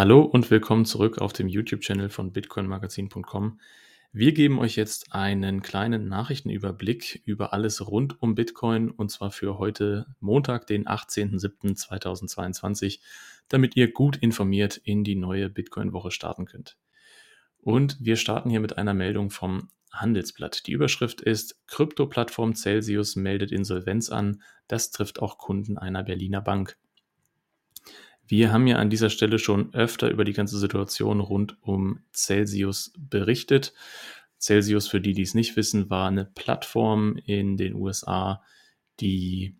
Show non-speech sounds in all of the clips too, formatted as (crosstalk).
Hallo und willkommen zurück auf dem YouTube-Channel von bitcoinmagazin.com. Wir geben euch jetzt einen kleinen Nachrichtenüberblick über alles rund um Bitcoin und zwar für heute Montag, den 18.07.2022, damit ihr gut informiert in die neue Bitcoin-Woche starten könnt. Und wir starten hier mit einer Meldung vom Handelsblatt. Die Überschrift ist Krypto-Plattform Celsius meldet Insolvenz an. Das trifft auch Kunden einer Berliner Bank. Wir haben ja an dieser Stelle schon öfter über die ganze Situation rund um Celsius berichtet. Celsius, für die, die es nicht wissen, war eine Plattform in den USA, die,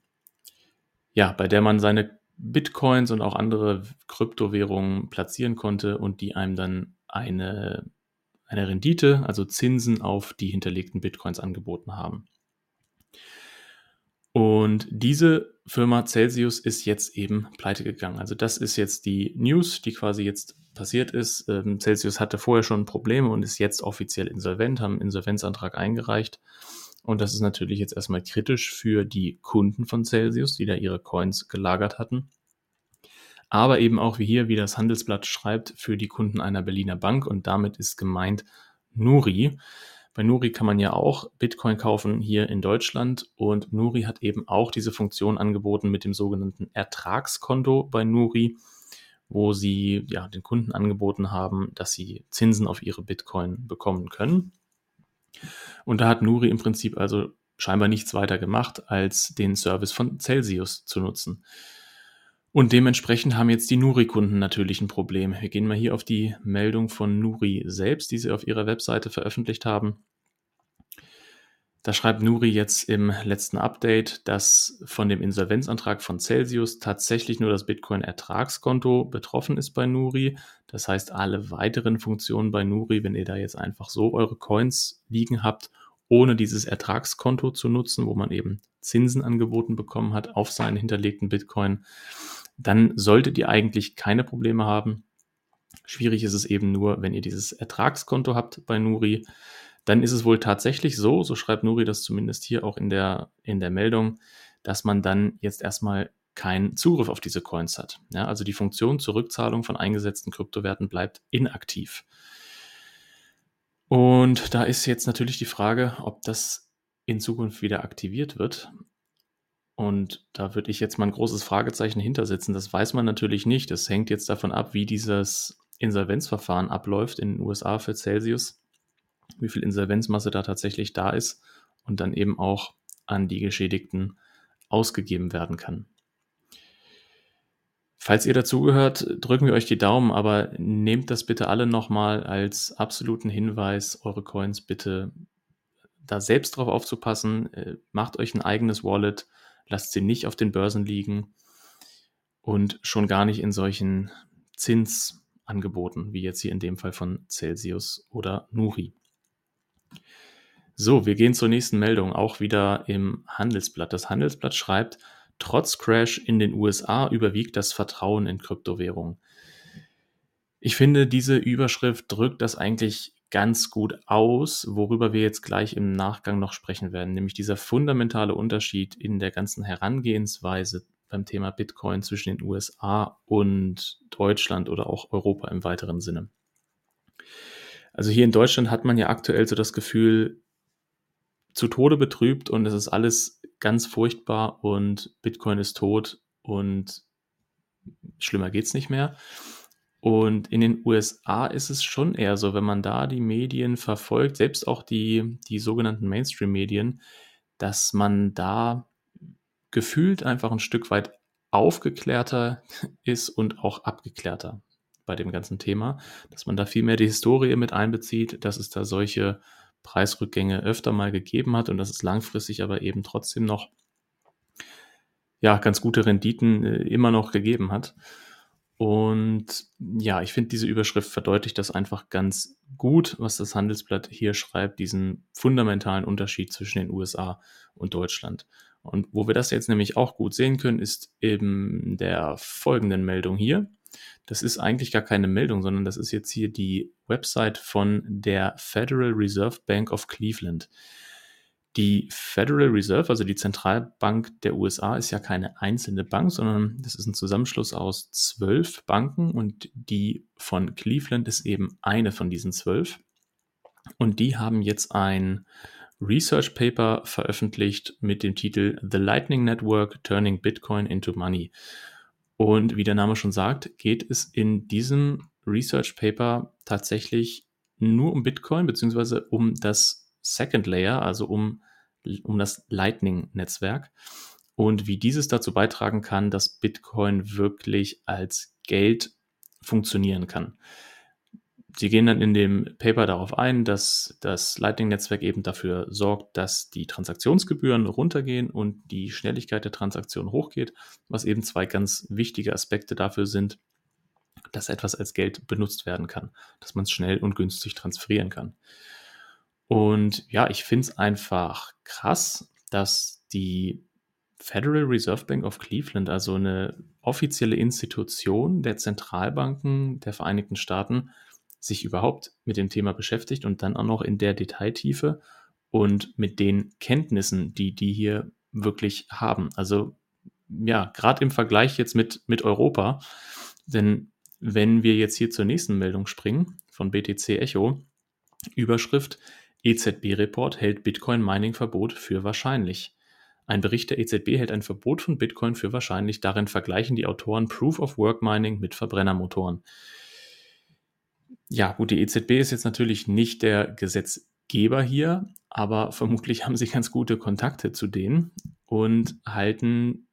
ja, bei der man seine Bitcoins und auch andere Kryptowährungen platzieren konnte und die einem dann eine, eine Rendite, also Zinsen auf die hinterlegten Bitcoins angeboten haben. Und diese Firma Celsius ist jetzt eben pleite gegangen. Also das ist jetzt die News, die quasi jetzt passiert ist. Ähm, Celsius hatte vorher schon Probleme und ist jetzt offiziell insolvent, haben einen Insolvenzantrag eingereicht. Und das ist natürlich jetzt erstmal kritisch für die Kunden von Celsius, die da ihre Coins gelagert hatten. Aber eben auch wie hier, wie das Handelsblatt schreibt, für die Kunden einer Berliner Bank. Und damit ist gemeint Nuri. Bei Nuri kann man ja auch Bitcoin kaufen hier in Deutschland und Nuri hat eben auch diese Funktion angeboten mit dem sogenannten Ertragskonto bei Nuri, wo sie ja den Kunden angeboten haben, dass sie Zinsen auf ihre Bitcoin bekommen können. Und da hat Nuri im Prinzip also scheinbar nichts weiter gemacht, als den Service von Celsius zu nutzen. Und dementsprechend haben jetzt die Nuri-Kunden natürlich ein Problem. Wir gehen mal hier auf die Meldung von Nuri selbst, die sie auf ihrer Webseite veröffentlicht haben. Da schreibt Nuri jetzt im letzten Update, dass von dem Insolvenzantrag von Celsius tatsächlich nur das Bitcoin-Ertragskonto betroffen ist bei Nuri. Das heißt, alle weiteren Funktionen bei Nuri, wenn ihr da jetzt einfach so eure Coins liegen habt, ohne dieses Ertragskonto zu nutzen, wo man eben Zinsen angeboten bekommen hat auf seinen hinterlegten Bitcoin, dann solltet ihr eigentlich keine Probleme haben. Schwierig ist es eben nur, wenn ihr dieses Ertragskonto habt bei Nuri. Dann ist es wohl tatsächlich so, so schreibt Nuri das zumindest hier auch in der, in der Meldung, dass man dann jetzt erstmal keinen Zugriff auf diese Coins hat. Ja, also die Funktion zur Rückzahlung von eingesetzten Kryptowerten bleibt inaktiv. Und da ist jetzt natürlich die Frage, ob das in Zukunft wieder aktiviert wird. Und da würde ich jetzt mal ein großes Fragezeichen hintersetzen. Das weiß man natürlich nicht. Das hängt jetzt davon ab, wie dieses Insolvenzverfahren abläuft in den USA für Celsius, wie viel Insolvenzmasse da tatsächlich da ist und dann eben auch an die Geschädigten ausgegeben werden kann. Falls ihr dazugehört, drücken wir euch die Daumen, aber nehmt das bitte alle nochmal als absoluten Hinweis, eure Coins bitte da selbst drauf aufzupassen. Äh, macht euch ein eigenes Wallet lasst sie nicht auf den Börsen liegen und schon gar nicht in solchen Zinsangeboten, wie jetzt hier in dem Fall von Celsius oder Nuri. So, wir gehen zur nächsten Meldung, auch wieder im Handelsblatt. Das Handelsblatt schreibt, trotz Crash in den USA überwiegt das Vertrauen in Kryptowährungen. Ich finde, diese Überschrift drückt das eigentlich ganz gut aus, worüber wir jetzt gleich im Nachgang noch sprechen werden, nämlich dieser fundamentale Unterschied in der ganzen Herangehensweise beim Thema Bitcoin zwischen den USA und Deutschland oder auch Europa im weiteren Sinne. Also hier in Deutschland hat man ja aktuell so das Gefühl, zu Tode betrübt und es ist alles ganz furchtbar und Bitcoin ist tot und schlimmer geht's nicht mehr. Und in den USA ist es schon eher so, wenn man da die Medien verfolgt, selbst auch die, die sogenannten Mainstream-Medien, dass man da gefühlt einfach ein Stück weit aufgeklärter (laughs) ist und auch abgeklärter bei dem ganzen Thema, dass man da viel mehr die Historie mit einbezieht, dass es da solche Preisrückgänge öfter mal gegeben hat und dass es langfristig aber eben trotzdem noch ja ganz gute Renditen äh, immer noch gegeben hat. Und ja, ich finde, diese Überschrift verdeutlicht das einfach ganz gut, was das Handelsblatt hier schreibt, diesen fundamentalen Unterschied zwischen den USA und Deutschland. Und wo wir das jetzt nämlich auch gut sehen können, ist in der folgenden Meldung hier. Das ist eigentlich gar keine Meldung, sondern das ist jetzt hier die Website von der Federal Reserve Bank of Cleveland. Die Federal Reserve, also die Zentralbank der USA, ist ja keine einzelne Bank, sondern das ist ein Zusammenschluss aus zwölf Banken und die von Cleveland ist eben eine von diesen zwölf. Und die haben jetzt ein Research Paper veröffentlicht mit dem Titel The Lightning Network Turning Bitcoin into Money. Und wie der Name schon sagt, geht es in diesem Research Paper tatsächlich nur um Bitcoin, beziehungsweise um das Second Layer, also um, um das Lightning-Netzwerk und wie dieses dazu beitragen kann, dass Bitcoin wirklich als Geld funktionieren kann. Sie gehen dann in dem Paper darauf ein, dass das Lightning-Netzwerk eben dafür sorgt, dass die Transaktionsgebühren runtergehen und die Schnelligkeit der Transaktion hochgeht, was eben zwei ganz wichtige Aspekte dafür sind, dass etwas als Geld benutzt werden kann, dass man es schnell und günstig transferieren kann. Und ja, ich finde es einfach krass, dass die Federal Reserve Bank of Cleveland, also eine offizielle Institution der Zentralbanken der Vereinigten Staaten, sich überhaupt mit dem Thema beschäftigt und dann auch noch in der Detailtiefe und mit den Kenntnissen, die die hier wirklich haben. Also ja, gerade im Vergleich jetzt mit, mit Europa, denn wenn wir jetzt hier zur nächsten Meldung springen von BTC Echo, Überschrift EZB-Report hält Bitcoin-Mining-Verbot für wahrscheinlich. Ein Bericht der EZB hält ein Verbot von Bitcoin für wahrscheinlich. Darin vergleichen die Autoren Proof of Work Mining mit Verbrennermotoren. Ja, gut, die EZB ist jetzt natürlich nicht der Gesetzgeber hier, aber (laughs) vermutlich haben sie ganz gute Kontakte zu denen und halten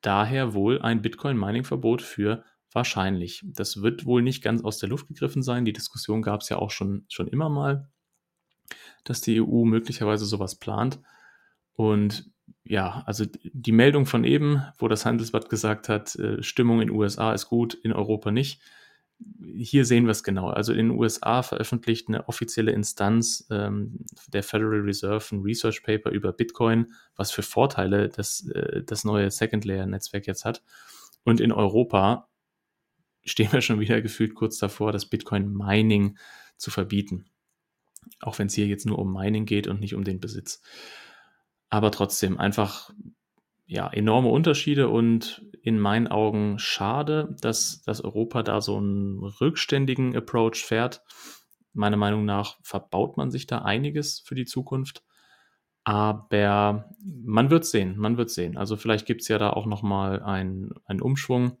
daher wohl ein Bitcoin-Mining-Verbot für wahrscheinlich. Das wird wohl nicht ganz aus der Luft gegriffen sein. Die Diskussion gab es ja auch schon, schon immer mal, dass die EU möglicherweise sowas plant. Und ja, also die Meldung von eben, wo das Handelsblatt gesagt hat, äh, Stimmung in USA ist gut, in Europa nicht hier sehen wir es genau. Also in den USA veröffentlicht eine offizielle Instanz ähm, der Federal Reserve ein Research Paper über Bitcoin, was für Vorteile das, äh, das neue Second Layer Netzwerk jetzt hat. Und in Europa stehen wir schon wieder gefühlt kurz davor, das Bitcoin Mining zu verbieten. Auch wenn es hier jetzt nur um Mining geht und nicht um den Besitz. Aber trotzdem einfach ja, enorme Unterschiede und in meinen Augen schade, dass, dass Europa da so einen rückständigen Approach fährt. Meiner Meinung nach verbaut man sich da einiges für die Zukunft. Aber man wird sehen, man wird sehen. Also vielleicht gibt es ja da auch nochmal einen, einen Umschwung.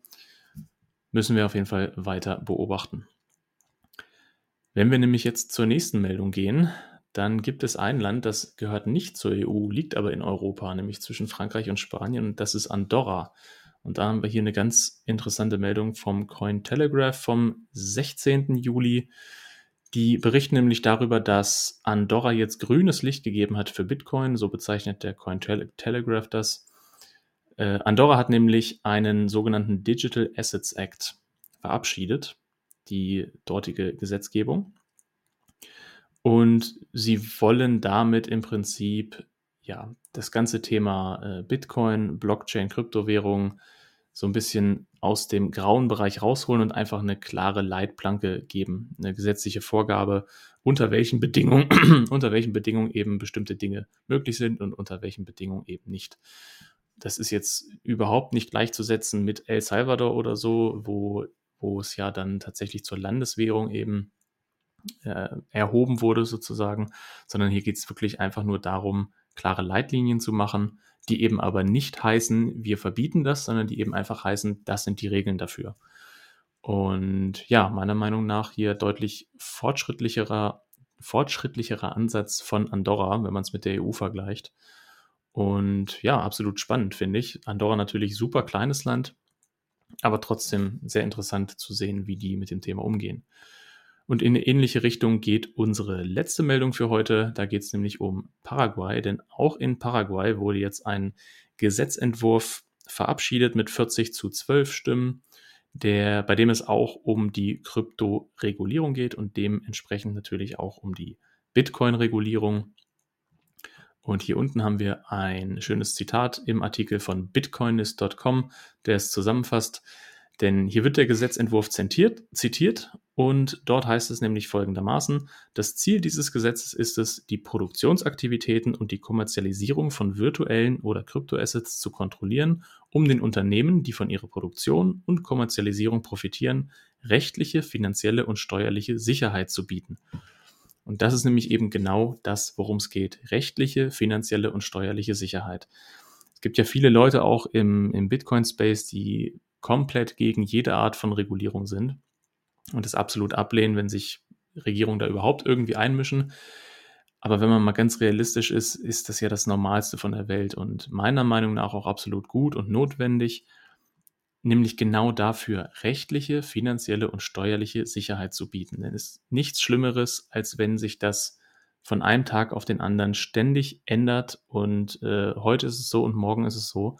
Müssen wir auf jeden Fall weiter beobachten. Wenn wir nämlich jetzt zur nächsten Meldung gehen, dann gibt es ein Land, das gehört nicht zur EU, liegt aber in Europa, nämlich zwischen Frankreich und Spanien, und das ist Andorra. Und da haben wir hier eine ganz interessante Meldung vom Cointelegraph vom 16. Juli. Die berichten nämlich darüber, dass Andorra jetzt grünes Licht gegeben hat für Bitcoin, so bezeichnet der Cointelegraph das. Äh, Andorra hat nämlich einen sogenannten Digital Assets Act verabschiedet, die dortige Gesetzgebung. Und sie wollen damit im Prinzip ja das ganze Thema äh, Bitcoin, Blockchain, Kryptowährung so ein bisschen aus dem grauen Bereich rausholen und einfach eine klare Leitplanke geben, eine gesetzliche Vorgabe, unter welchen Bedingungen, (clears throat) unter welchen Bedingungen eben bestimmte Dinge möglich sind und unter welchen Bedingungen eben nicht. Das ist jetzt überhaupt nicht gleichzusetzen mit El Salvador oder so, wo, wo es ja dann tatsächlich zur Landeswährung eben äh, erhoben wurde sozusagen, sondern hier geht es wirklich einfach nur darum, klare Leitlinien zu machen, die eben aber nicht heißen, wir verbieten das, sondern die eben einfach heißen, das sind die Regeln dafür. Und ja, meiner Meinung nach hier deutlich fortschrittlicherer, fortschrittlicherer Ansatz von Andorra, wenn man es mit der EU vergleicht. Und ja, absolut spannend finde ich. Andorra natürlich super kleines Land, aber trotzdem sehr interessant zu sehen, wie die mit dem Thema umgehen. Und in eine ähnliche Richtung geht unsere letzte Meldung für heute. Da geht es nämlich um Paraguay, denn auch in Paraguay wurde jetzt ein Gesetzentwurf verabschiedet mit 40 zu 12 Stimmen, der, bei dem es auch um die Kryptoregulierung geht und dementsprechend natürlich auch um die Bitcoin-Regulierung. Und hier unten haben wir ein schönes Zitat im Artikel von bitcoinist.com, der es zusammenfasst. Denn hier wird der Gesetzentwurf zitiert, zitiert Und dort heißt es nämlich folgendermaßen, das Ziel dieses Gesetzes ist es, die Produktionsaktivitäten und die Kommerzialisierung von virtuellen oder Kryptoassets zu kontrollieren, um den Unternehmen, die von ihrer Produktion und Kommerzialisierung profitieren, rechtliche, finanzielle und steuerliche Sicherheit zu bieten. Und das ist nämlich eben genau das, worum es geht. Rechtliche, finanzielle und steuerliche Sicherheit. Es gibt ja viele Leute auch im, im Bitcoin-Space, die komplett gegen jede Art von Regulierung sind und es absolut ablehnen, wenn sich Regierungen da überhaupt irgendwie einmischen. Aber wenn man mal ganz realistisch ist, ist das ja das Normalste von der Welt und meiner Meinung nach auch absolut gut und notwendig, nämlich genau dafür rechtliche, finanzielle und steuerliche Sicherheit zu bieten. Denn es ist nichts Schlimmeres, als wenn sich das von einem Tag auf den anderen ständig ändert und äh, heute ist es so und morgen ist es so.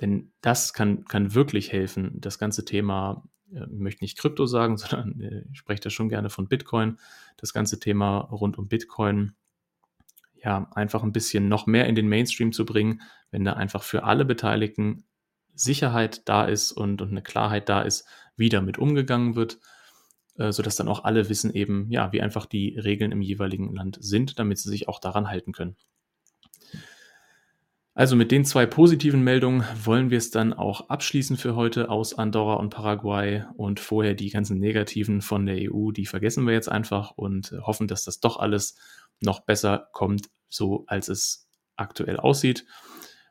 Denn das kann, kann wirklich helfen, das ganze Thema ich möchte nicht Krypto sagen, (laughs) sondern äh, ich spreche da schon gerne von Bitcoin, das ganze Thema rund um Bitcoin, ja, einfach ein bisschen noch mehr in den Mainstream zu bringen, wenn da einfach für alle Beteiligten Sicherheit da ist und, und eine Klarheit da ist, wie damit umgegangen wird, äh, sodass dann auch alle wissen eben, ja, wie einfach die Regeln im jeweiligen Land sind, damit sie sich auch daran halten können. Also mit den zwei positiven Meldungen wollen wir es dann auch abschließen für heute aus Andorra und Paraguay und vorher die ganzen negativen von der EU, die vergessen wir jetzt einfach und hoffen, dass das doch alles noch besser kommt, so als es aktuell aussieht.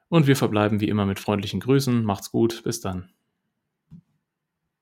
Und wir verbleiben wie immer mit freundlichen Grüßen. Macht's gut, bis dann.